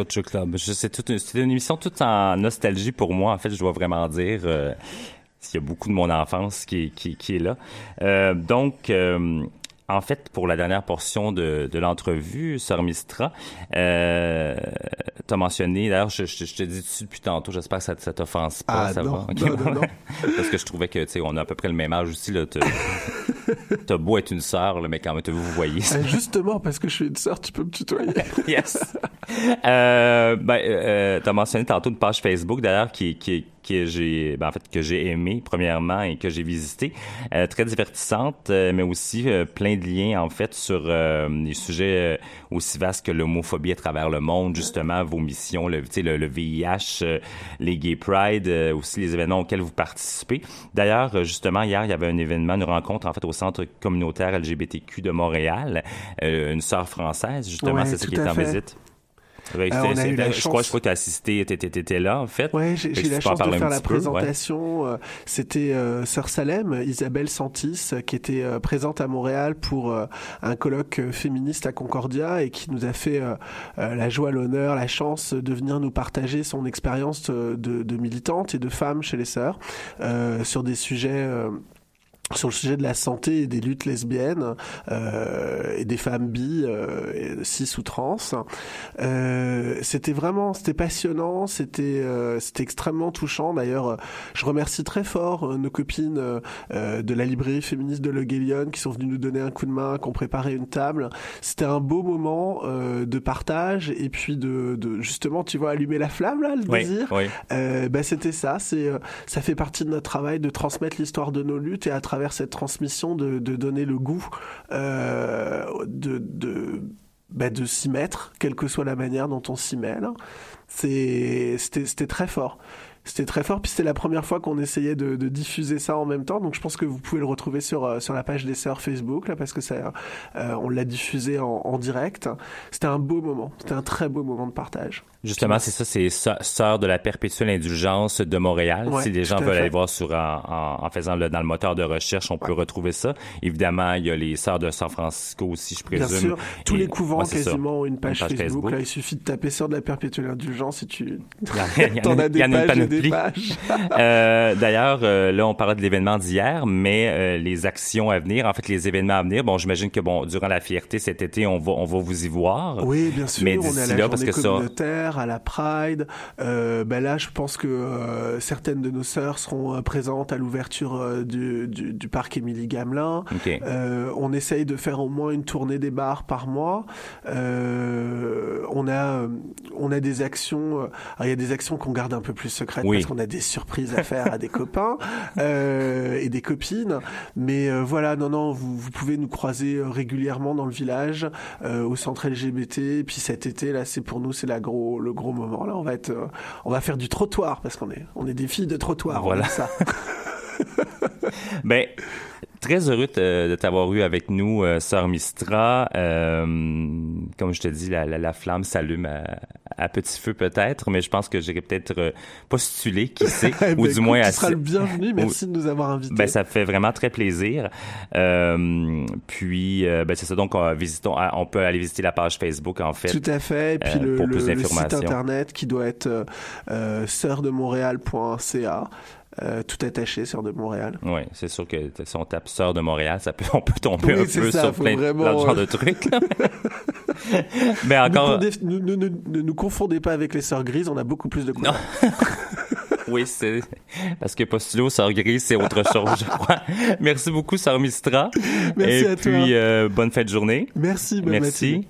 Culture Club. C'était une émission toute en nostalgie pour moi. En fait, je dois vraiment dire, euh, il y a beaucoup de mon enfance qui est là. Euh, donc, euh, en fait, pour la dernière portion de, de l'entrevue, Sœur Mistra, euh, t'as mentionné, d'ailleurs, je, je, je te dis dessus depuis tantôt, j'espère que ça, ça t'offense pas, Ah, ça non, va? Non, non, non. Parce que je trouvais que, tu sais, on a à peu près le même âge aussi, là. T'as beau être une sœur, là, mais quand même, vous vous voyez. Euh, Justement, parce que je suis une sœur, tu peux me tutoyer. yes. Euh, ben, euh, t'as mentionné tantôt une page Facebook d'ailleurs qui, qui, que j'ai, ben, en fait, que j'ai aimé premièrement et que j'ai visité, Euh, très divertissante, euh, mais aussi euh, plein de liens en fait sur des sujets aussi vastes que l'homophobie à travers le monde, justement vos missions, le, le, le VIH, les Gay Pride, aussi les événements auxquels vous participez. D'ailleurs, justement hier, il y avait un événement, une rencontre en fait au centre communautaire LGBTQ de Montréal, une sœur française justement, Ouais, c'est ça qui est en fait. visite. Ouais, Euh, c'était- on a eu la c'était- je crois, chance- je crois que tu as assisté, t'étais, t'étais là, en fait. Ouais, j'ai eu la tu chance de faire la peu, présentation. euh, C'était euh, Sœur Salem, Isabelle Santis, euh, qui était euh, présente à Montréal pour un colloque féministe à Concordia et qui nous a fait la joie, l'honneur, la chance de venir nous partager son expérience de, de militante et de femme chez les sœurs sur des sujets. Sur le sujet de la santé et des luttes lesbiennes euh, et des femmes bi, euh, cis ou trans. Euh, c'était vraiment, c'était passionnant, c'était euh, c'était extrêmement touchant. D'ailleurs, euh, je remercie très fort euh, nos copines de la librairie féministe de Le Guélion qui sont venues nous donner un coup de main, qui ont préparé une table. C'était un beau moment euh, de partage et puis de, de justement, tu vois, allumer la flamme là, le Oui, désir. oui. Euh, bah, c'était ça. C'est ça fait partie de notre travail de transmettre l'histoire de nos luttes et à travers cette transmission de, donner le goût euh, de bah, de s'y mettre, quelle que soit la manière dont on s'y mêle. C'était très fort. C'était très fort, puis c'était la première fois qu'on essayait de, diffuser ça en même temps. Donc je pense que vous pouvez le retrouver sur euh, sur la page des sœurs Facebook là, parce que ça, euh, on l'a diffusé en direct. C'était un beau moment. C'était un très beau moment de partage. Justement, c'est ça, c'est Sœ- Sœurs de la perpétuelle indulgence de Montréal. Ouais, si les gens veulent aller voir sur en, en- en faisant le, dans le moteur de recherche, on peut retrouver ça. Évidemment, il y a les Sœurs de San Francisco aussi, je présume. Bien sûr, tous Et- les couvents ouais, quasiment ont une page, Une page Facebook. Facebook. Là, il suffit de taper sur de la perpétuelle indulgence et tu t'en as il y des en a une pages et des pages. Euh, D'ailleurs, euh, là, on parlait de l'événement d'hier, mais euh, les actions à venir, en fait, les événements à venir, bon, j'imagine que bon, durant la fierté cet été, on va, on va vous y voir. Oui, bien sûr. Mais on est à d'ici la là, parce que ça, à la Pride. Euh, ben là, je pense que euh, certaines de nos sœurs seront euh, présentes à l'ouverture du, du, du parc Émilie Gamelin. On essaye de faire au moins une tournée des bars par mois. On a, on a des actions. il y a des actions qu'on garde un peu plus secrètes Oui. parce qu'on a des surprises à faire à des copains et des copines. Mais voilà, non, non, vous, vous pouvez nous croiser régulièrement dans le village, euh, au centre LGBT. Et puis cet été, là, c'est pour nous, c'est la gros, le gros moment. Là, on va être, euh, on va faire du trottoir parce qu'on est, on est des filles de trottoir. Voilà. ça. Ben, très heureux de, de t'avoir eu avec nous, euh, Sœur Mistra. Euh, comme je te dis, la, la, la flamme s'allume à, à petit feu peut-être, mais je pense que j'irai peut-être euh, postuler, qui sait, Eh ou ben, du écoute, moins tu assez. seras le bienvenu. Merci de nous avoir invités. Ben, ça fait vraiment très plaisir. Euh, puis, ben, c'est ça. Donc, on, visitons, ah, on peut aller visiter la page Facebook, en fait. Tout à fait. Et puis le, pour le- plus le site internet qui doit être sœurdemontréal.ca. Euh, tout attaché, Sœur de Montréal. Oui, c'est sûr que si on tape Sœur de Montréal, ça peut, on peut tomber Oui, un peu ça, sur plein, vraiment, plein de genres euh, de trucs. Mais encore, Ne, ne- ne nous confondez pas avec les Sœurs Grises, on a beaucoup plus de couleurs. oui, c'est parce que postulo, Sœur Grise, c'est autre chose, je crois. Merci beaucoup, Sœur Mistra. Merci Et à toi. puis, euh, bonne fête de journée. Merci, bonne Merci.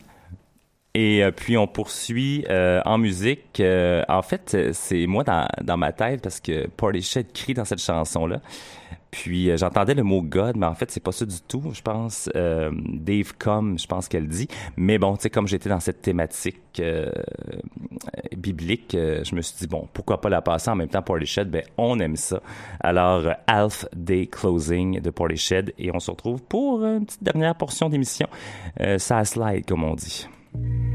Et euh, puis on poursuit euh, en musique. Euh, en fait, c'est moi dans, dans ma tête parce que Portishead crie dans cette chanson-là. Puis euh, j'entendais le mot God, mais en fait c'est pas ça du tout. Je pense euh, Dave Come, je pense qu'elle dit. Mais bon, tu sais comme j'étais dans cette thématique euh, biblique, je me suis dit bon, pourquoi pas la passer en même temps Portishead Ben on aime ça. Alors Half Day Closing de Portishead et on se retrouve pour une petite dernière portion d'émission. Ça slide comme on dit. Thank you.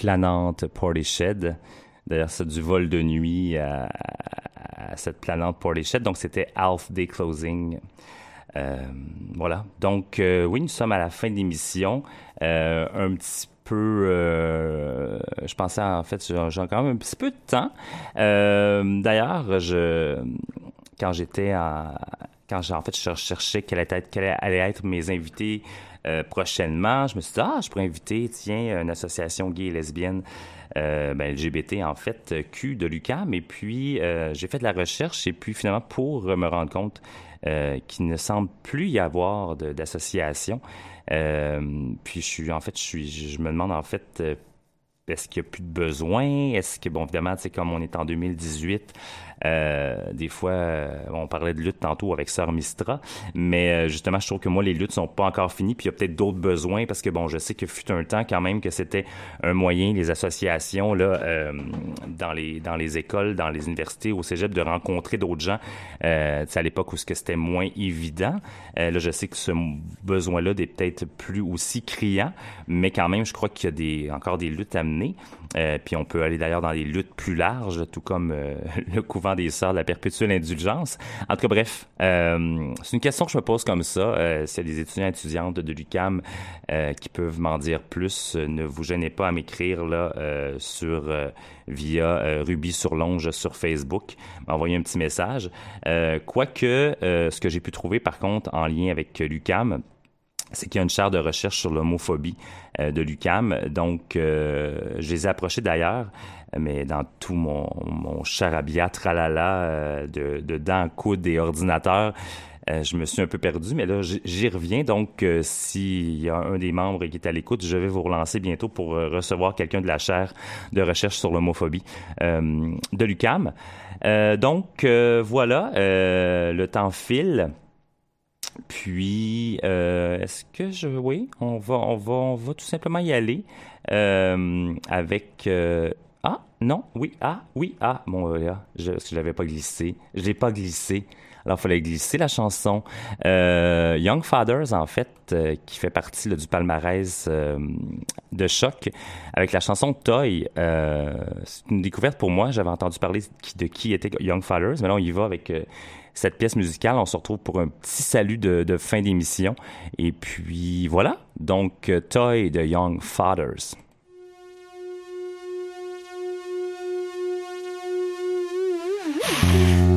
Planante Portishead. D'ailleurs, c'est du vol de nuit à, à cette planante Portishead. Donc, c'était Half Day Closing. Euh, voilà. Donc, euh, oui, nous sommes à la fin de l'émission. Euh, un petit peu, je pensais en fait, j'ai quand même un petit peu de temps. D'ailleurs, je, quand j'étais en, quand j'ai en fait je cherchais quelle allait être, allait être mes invités euh, prochainement, je me suis dit ah, je pourrais inviter tiens une association gay et lesbienne. Euh, ben, LGBT en fait Q de l'UCAM et puis euh, j'ai fait de la recherche et puis finalement pour me rendre compte euh, qu'il ne semble plus y avoir d'association euh, puis je suis en fait je suis je me demande en fait euh, est-ce qu'il n'y a plus de besoin? Est-ce que, bon, évidemment, sais, comme on est en 2018, euh, des fois, euh, on parlait de lutte tantôt avec Sœur Mistra, mais euh, justement, je trouve que moi, les luttes sont pas encore finies, puis il y a peut-être d'autres besoins, parce que, bon, je sais que fut un temps quand même que c'était un moyen, les associations, là, euh, dans, les, dans les écoles, dans les universités, au cégep, de rencontrer d'autres gens, euh, à l'époque où c'était moins évident. Euh, là, je sais que ce besoin-là est peut-être plus aussi criant, mais quand même, je crois qu'il y a des, encore des luttes à mener. Euh, puis on peut aller d'ailleurs dans des luttes plus larges, tout comme euh, le couvent des sœurs de la perpétuelle indulgence. En tout cas, bref, euh, c'est une question que je me pose comme ça. Euh, S'il y a des étudiants et étudiantes de l'UCAM euh, qui peuvent m'en dire plus, euh, ne vous gênez pas à m'écrire là sur via Ruby sur Longe sur Facebook, m'envoyer un petit message. Quoique, ce que j'ai pu trouver par contre en lien avec l'UCAM, c'est qu'il y a une chaire de recherche sur l'homophobie de l'UCAM. Donc, je les ai approchés d'ailleurs, mais dans tout mon, charabia tralala euh, de, de dents, coudes et ordinateurs, euh, je me suis un peu perdu, mais là, j'y reviens. Donc, euh, s'il y a un des membres qui est à l'écoute, je vais vous relancer bientôt pour recevoir quelqu'un de la chaire de recherche sur l'homophobie de l'UCAM. Donc, voilà, le temps file. Puis, est-ce que je... Oui, on va, on va, on va tout simplement y aller avec... ah, non, oui, ah, oui, ah, bon, euh, là, je, je l'avais pas glissé. Je l'ai pas glissé. Alors, il fallait glisser la chanson. Euh, Young Fathers, en fait, euh, qui fait partie là, du palmarès euh, de choc, avec la chanson Toy. Euh, c'est une découverte pour moi. J'avais entendu parler de qui, était Young Fathers, mais là, on y va avec euh, cette pièce musicale. On se retrouve pour un petit salut de, de fin d'émission. Et puis, voilà. Donc, Toy de Young Fathers. Yeah.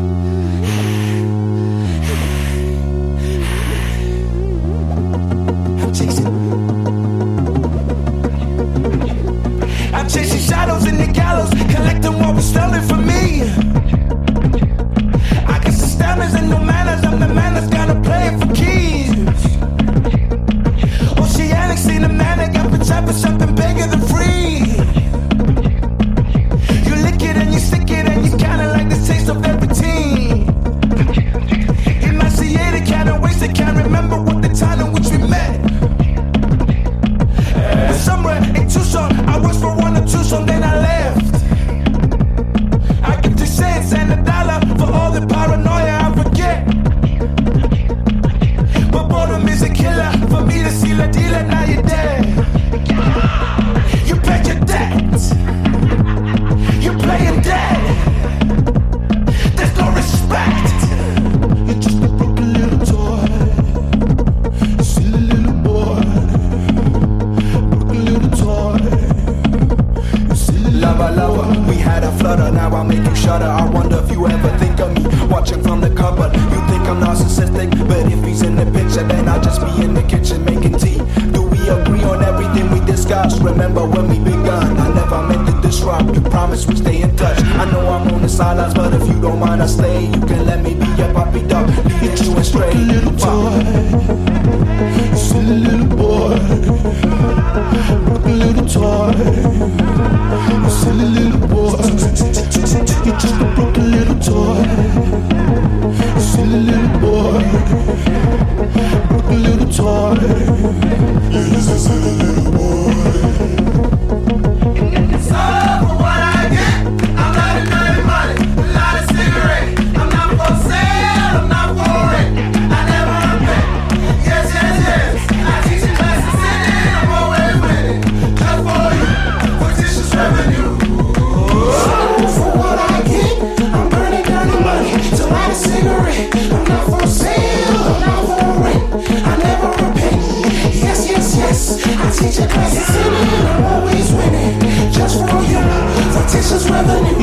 is revenue.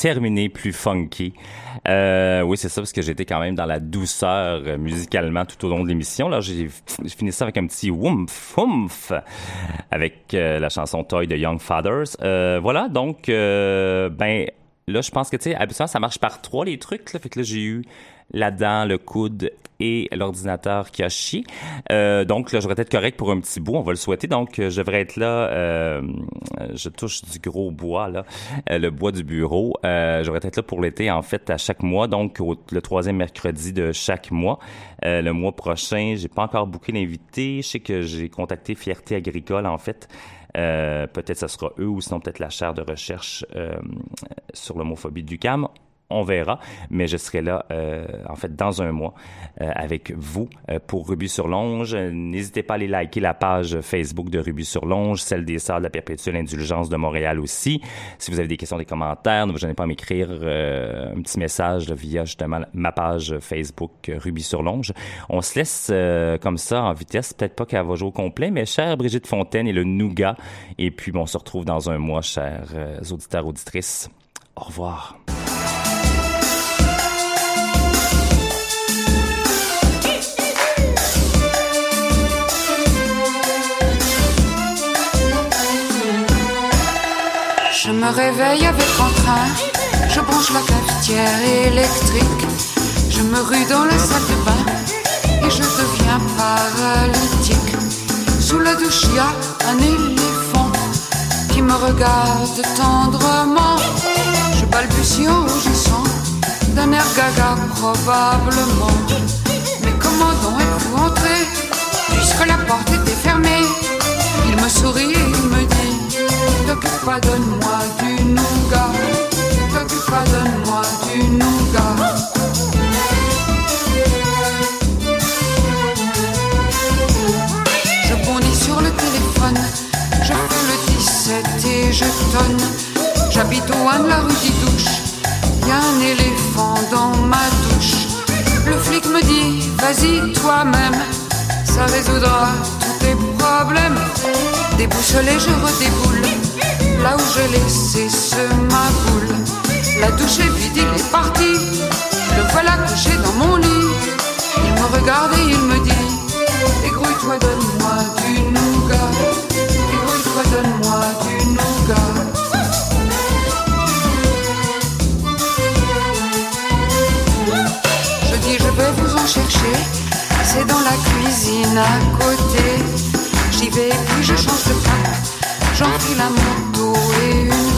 Terminé plus funky. Euh, oui, c'est ça, parce que j'étais quand même dans la douceur euh, musicalement tout au long de l'émission. Là, j'ai fini ça avec un petit woumf, woumf, avec euh, la chanson Toy de Young Fathers. Voilà, donc, ben, là, je pense que, tu sais, habituellement, ça marche par trois, les trucs. Là, fait que là, j'ai eu la dent, le coude et l'ordinateur qui a chié. Euh, donc là, je devrais être correct pour un petit bout, on va le souhaiter. Donc, euh, je devrais être là, euh, je touche du gros bois, là, euh, le bois du bureau. Euh, je devrais être là pour l'été, en fait, à chaque mois, donc au- le troisième mercredi de chaque mois. Euh, le mois prochain, j'ai pas encore booké l'invité. Je sais que j'ai contacté Fierté Agricole, en fait. Euh, peut-être ça sera eux ou sinon peut-être la chaire de recherche euh, sur l'homophobie du CAM. On verra, mais je serai là euh, en fait dans un mois euh, avec vous euh, pour Ruby sur Longe. N'hésitez pas à aller liker la page Facebook de Ruby sur Longe, celle des Sœurs de la Perpétuelle Indulgence de Montréal aussi. Si vous avez des questions, des commentaires, ne vous gênez pas à m'écrire euh, un petit message là, via justement ma page Facebook euh, Ruby sur Longe. On se laisse euh, comme ça en vitesse, peut-être pas qu'elle va jouer au complet, mais chère Brigitte Fontaine et le Nougat. Et puis bon, on se retrouve dans un mois, chers auditeurs, auditrices. Au revoir. Me réveille avec entrain, je branche la cafetière électrique, je me rue dans la salle de bain et je deviens paralytique. Sous la douche, il y a un éléphant qui me regarde tendrement. Je balbutie en rougissant d'un air gaga probablement. Mais comment donc êtes-vous puisque la porte était fermée Il me sourit et il me dit T'occupe pas, donne-moi du nougat. T'occupe pas, donne-moi du nougat. Je bondis sur le téléphone, je fais le 17 et je tonne. J'habite au 1 de la rue des Douches, y a un éléphant dans ma douche. Le flic me dit, vas-y toi-même, ça résoudra tous tes problèmes. Déboussolé, je redéboule, là où j'ai laissé ce ma boule. La douche est vide, il est parti, le voilà couché dans mon lit. Il me regarde et il me dit, Égrouille-toi, donne-moi du nougat. Égrouille-toi, donne-moi du nougat. Je dis, je vais vous en chercher. C'est dans la cuisine à côté. J'y vais, puis je change de pack. J'enfile la moto et une